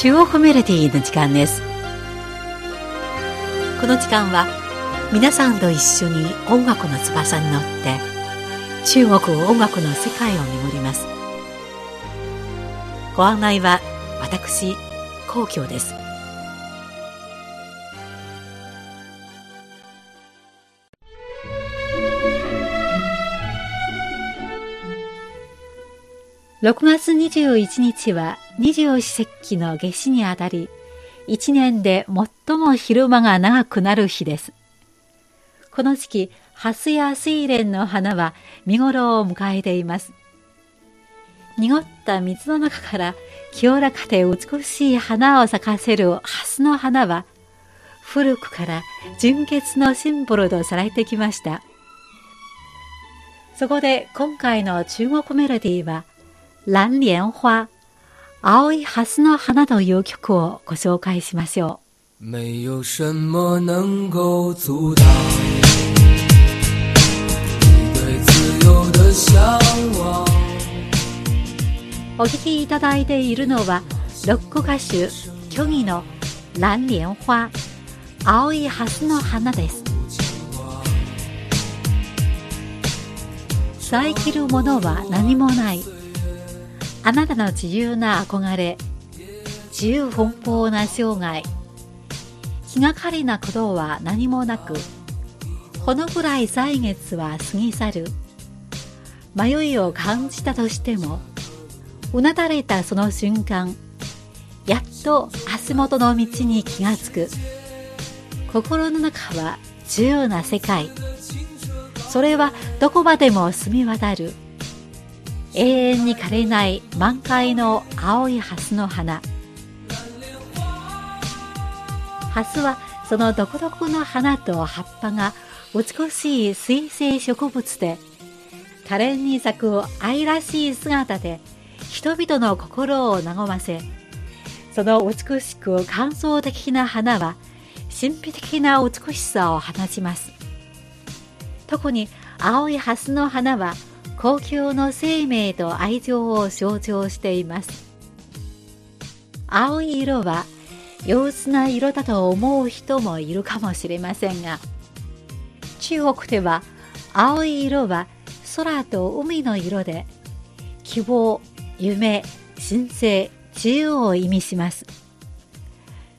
中国メロディーの時間です。この時間は皆さんと一緒に音楽の翼に乗って中国音楽の世界を巡ります。ご案内は私皇居です。6月21日は二十四節気の夏至にあたり、一年で最も昼間が長くなる日です。この時期、ハスや睡蓮の花は見頃を迎えています。濁った水の中から清らかで美しい花を咲かせるハスの花は、古くから純潔のシンボルとされてきました。そこで今回の中国メロディーは、蓝蓮花、青いハスの花という曲をご紹介しましょう。没有什么能够阻挡你对自由的向往。お聴きいただいているのは、ロック歌手、虚偽の蓝蓮花、青いハスの花です。遮るものは何もない。あなたの自由な憧れ、自由奔放な生涯、気がかりなことは何もなく、このくらい歳月は過ぎ去る。迷いを感じたとしても、うなだれたその瞬間、やっと足元の道に気がつく。心の中は自由な世界。それはどこまでも澄み渡る。永遠に枯れない満開の青いハスの花。ハスはその独特の花と葉っぱが美しい水生植物で可憐に咲く愛らしい姿で人々の心を和ませその美しく乾燥的な花は神秘的な美しさを放ちます。特に青いハスの花は公共の生命と愛情を象徴しています。青い色は憂鬱な色だと思う人もいるかもしれませんが中国では青い色は空と海の色で希望、夢、神聖、自由を意味します。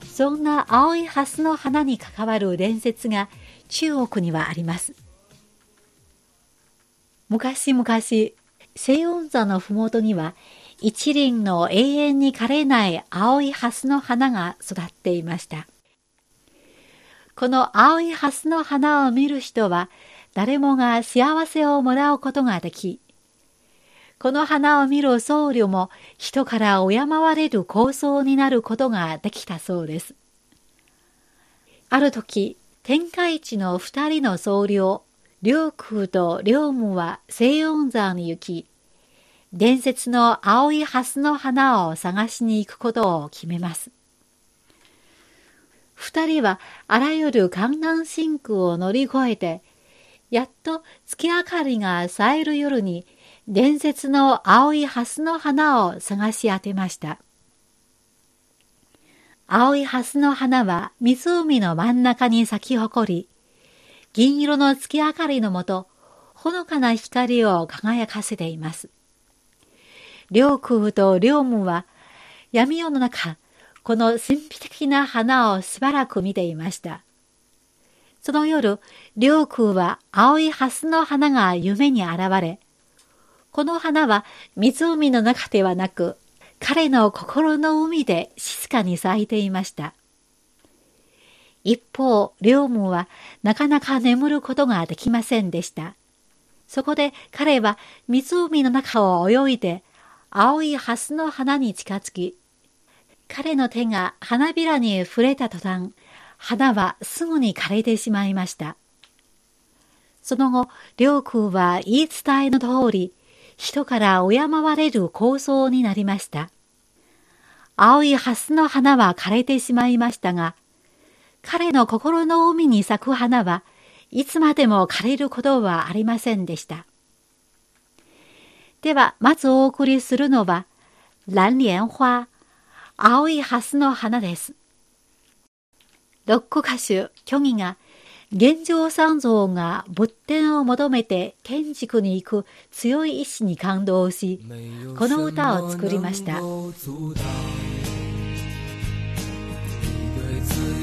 そんな青いハスの花に関わる伝説が中国にはあります。昔々、西温山のふもとには、一輪の永遠に枯れない青いハスの花が育っていました。この青いハスの花を見る人は、誰もが幸せをもらうことができ、この花を見る僧侶も人から敬われる構想になることができたそうです。ある時、天下一の二人の僧侶、両空と両武は西温山に行き、伝説の青いハスの花を探しに行くことを決めます。二人はあらゆる観覧深空を乗り越えて、やっと月明かりが冴える夜に伝説の青いハスの花を探し当てました。青いハスの花は湖の真ん中に咲き誇り、銀色の月明かりのもと、ほのかな光を輝かせています。両空と両武は闇夜の中、この神秘的な花をしばらく見ていました。その夜、両空は青いハスの花が夢に現れ、この花は湖の中ではなく、彼の心の海で静かに咲いていました。一方、両武はなかなか眠ることができませんでした。そこで彼は湖の中を泳いで青いハスの花に近づき、彼の手が花びらに触れた途端、花はすぐに枯れてしまいました。その後、両空は言い伝えの通り、人から敬われる構想になりました。青いハスの花は枯れてしまいましたが、彼の心の海に咲く花はいつまでも枯れることはありませんでした。では、まずお送りするのは、蓝蓮花、青いハスの花です。ロック歌手、虚偽が、現状三像が仏典を求めて建築に行く強い意志に感動し、この歌を作りました。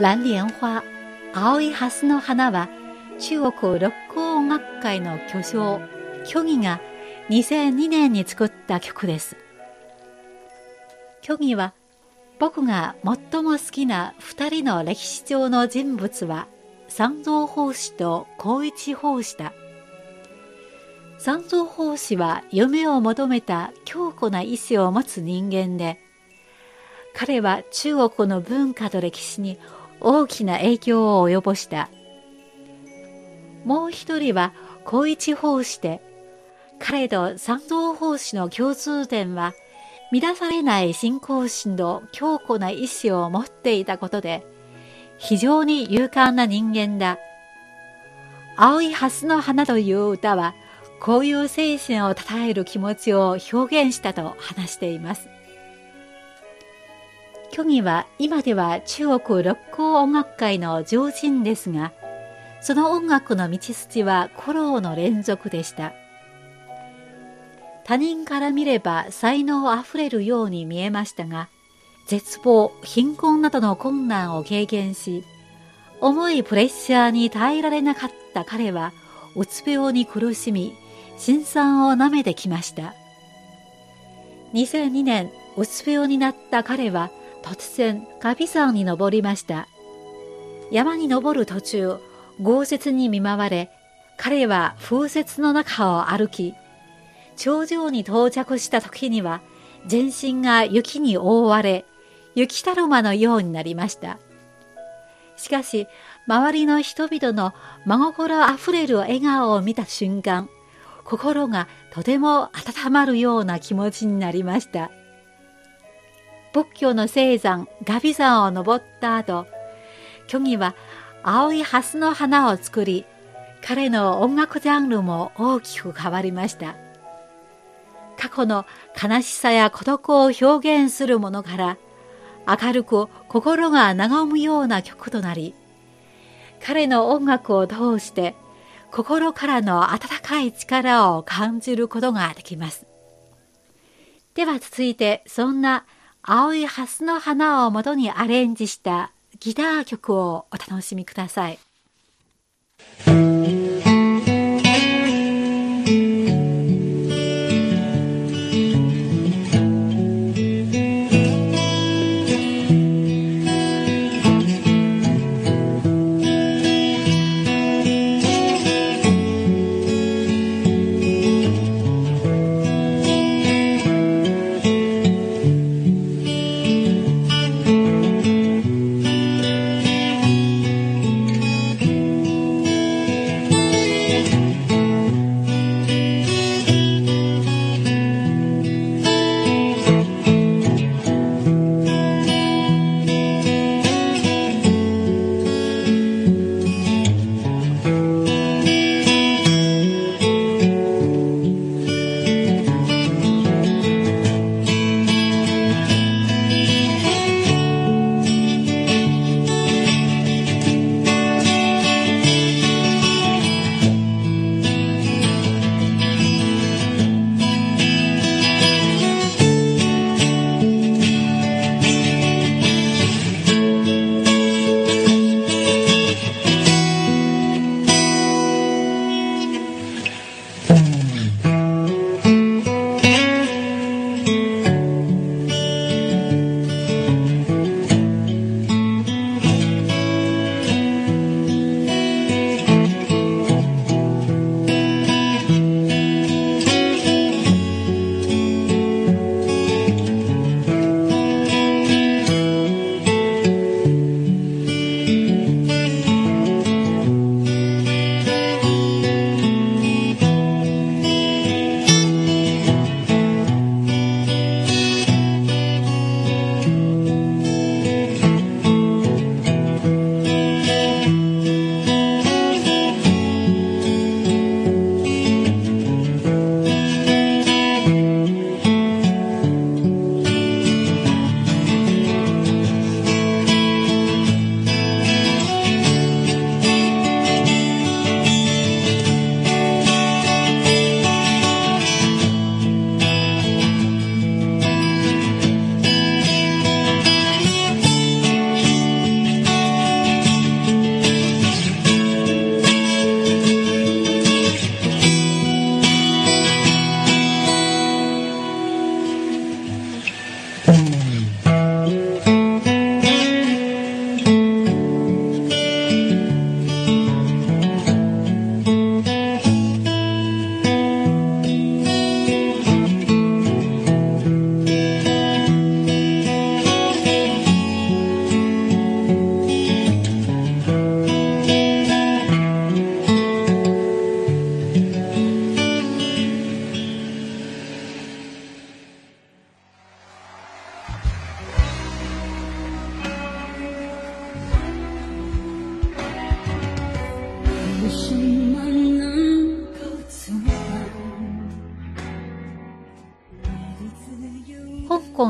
蓝蓮花、青い蓮の花は中国六甲音楽会の巨匠、虚偽が2002年に作った曲です。虚偽は僕が最も好きな二人の歴史上の人物は三蔵法師と光一法師だ。三蔵法師は夢を求めた強固な意志を持つ人間で、彼は中国の文化と歴史に大きな影響を及ぼした。もう一人は光一法師で、彼と三蔵法師の共通点は、乱されない信仰心と強固な意志を持っていたことで、非常に勇敢な人間だ。青い蓮の花という歌は、こういう精神を称える気持ちを表現したと話しています。虚偽は今では中国六甲音楽界の常人ですが、その音楽の道筋は苦労の連続でした。他人から見れば才能あふれるように見えましたが、絶望、貧困などの困難を経験し、重いプレッシャーに耐えられなかった彼は、うつ病に苦しみ、辛酸を舐めてきました。2002年、うつ病になった彼は、突然、カビ山に登りました。山に登る途中、豪雪に見舞われ、彼は風雪の中を歩き、頂上に到着した時には、全身が雪に覆われ、雪だるまのようになりました。しかし、周りの人々の真心あふれる笑顔を見た瞬間、心がとても温まるような気持ちになりました。仏教の聖山、ガビ山を登った後、虚偽は青いハスの花を作り、彼の音楽ジャンルも大きく変わりました。過去の悲しさや孤独を表現するものから、明るく心が和むような曲となり、彼の音楽を通して心からの温かい力を感じることができます。では続いて、そんな青いハスの花を元にアレンジしたギター曲をお楽しみください。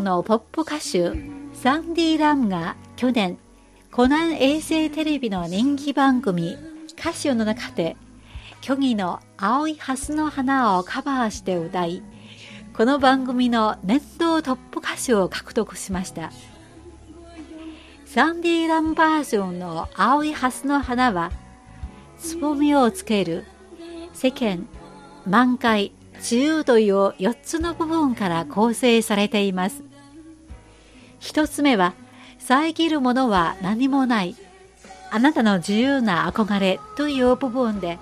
のポップ歌手サンディ・ラムが去年湖南衛星テレビの人気番組歌手の中で虚偽の青いハスの花をカバーして歌いこの番組の年度トップ歌手を獲得しました。サンディ・ラムバージョンの青いハスの花はつぼみをつける世間満開自由という4つの部分から構成されています。一つ目は遮るものは何もない。あなたの自由な憧れという部分で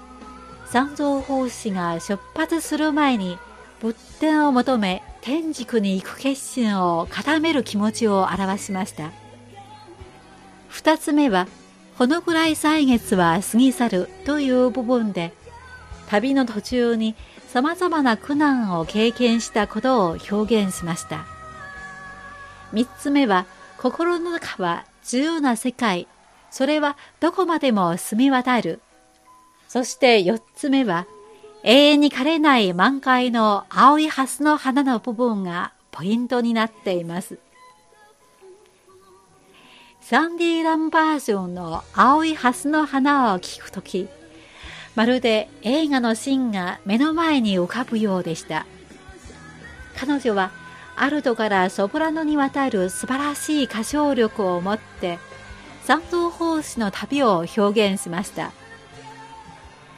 三蔵法師が出発する前に仏典を求め天竺に行く決心を固める気持ちを表しました。二つ目はこのぐらい歳月は過ぎ去るという部分で旅の途中に様々な苦難を経験したことを表現しました。三つ目は心の中は自由な世界それはどこまでも澄み渡るそして四つ目は永遠に枯れない満開の青いハスの花の部分がポイントになっています。サンディーランバージョンの青いハスの花を聞くとき、まるで映画のシーンが目の前に浮かぶようでした。彼女はアルトからソプラノにわたる素晴らしい歌唱力を持って、三蔵法師の旅を表現しました。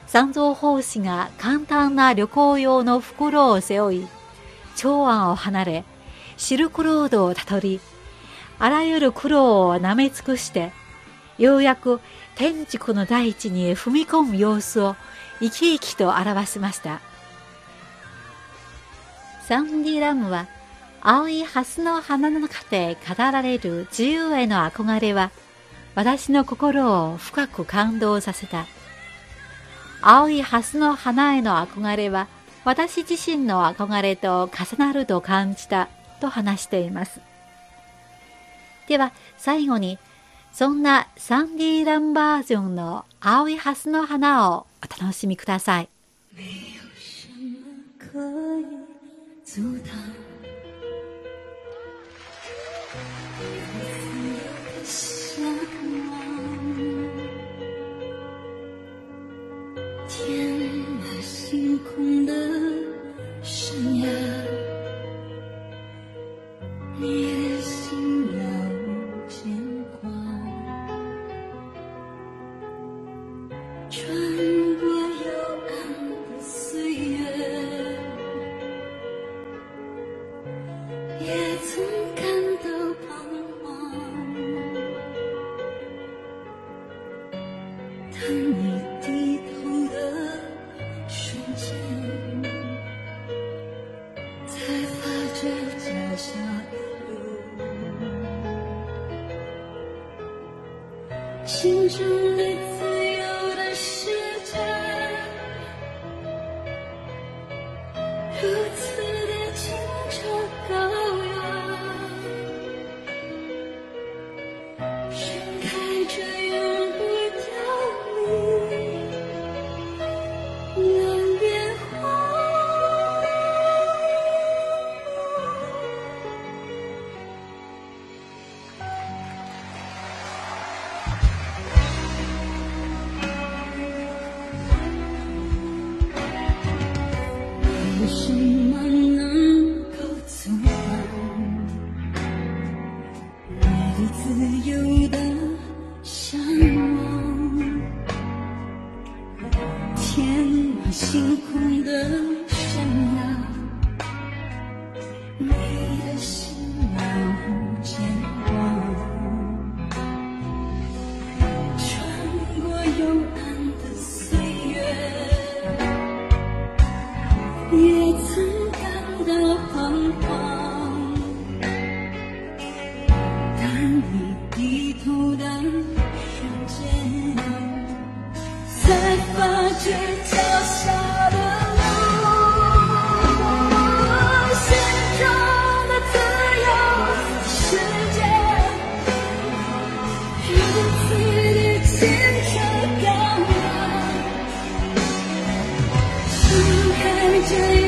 三蔵法師が簡単な旅行用の袋を背負い、長安を離れ、シルクロードをたどり、あらゆる苦労を舐め尽くして、ようやく天竺の大地に踏み込む様子を生き生きと表しました。サンディラムは、青いハスの花の中で語られる自由への憧れは、私の心を深く感動させた。青いハスの花への憧れは私自身の憧れと重なると感じたと話しています。では最後にそんなサンディーランバージョンの青いハスの花をお楽しみください。心 It's 发觉脚下的。Victory.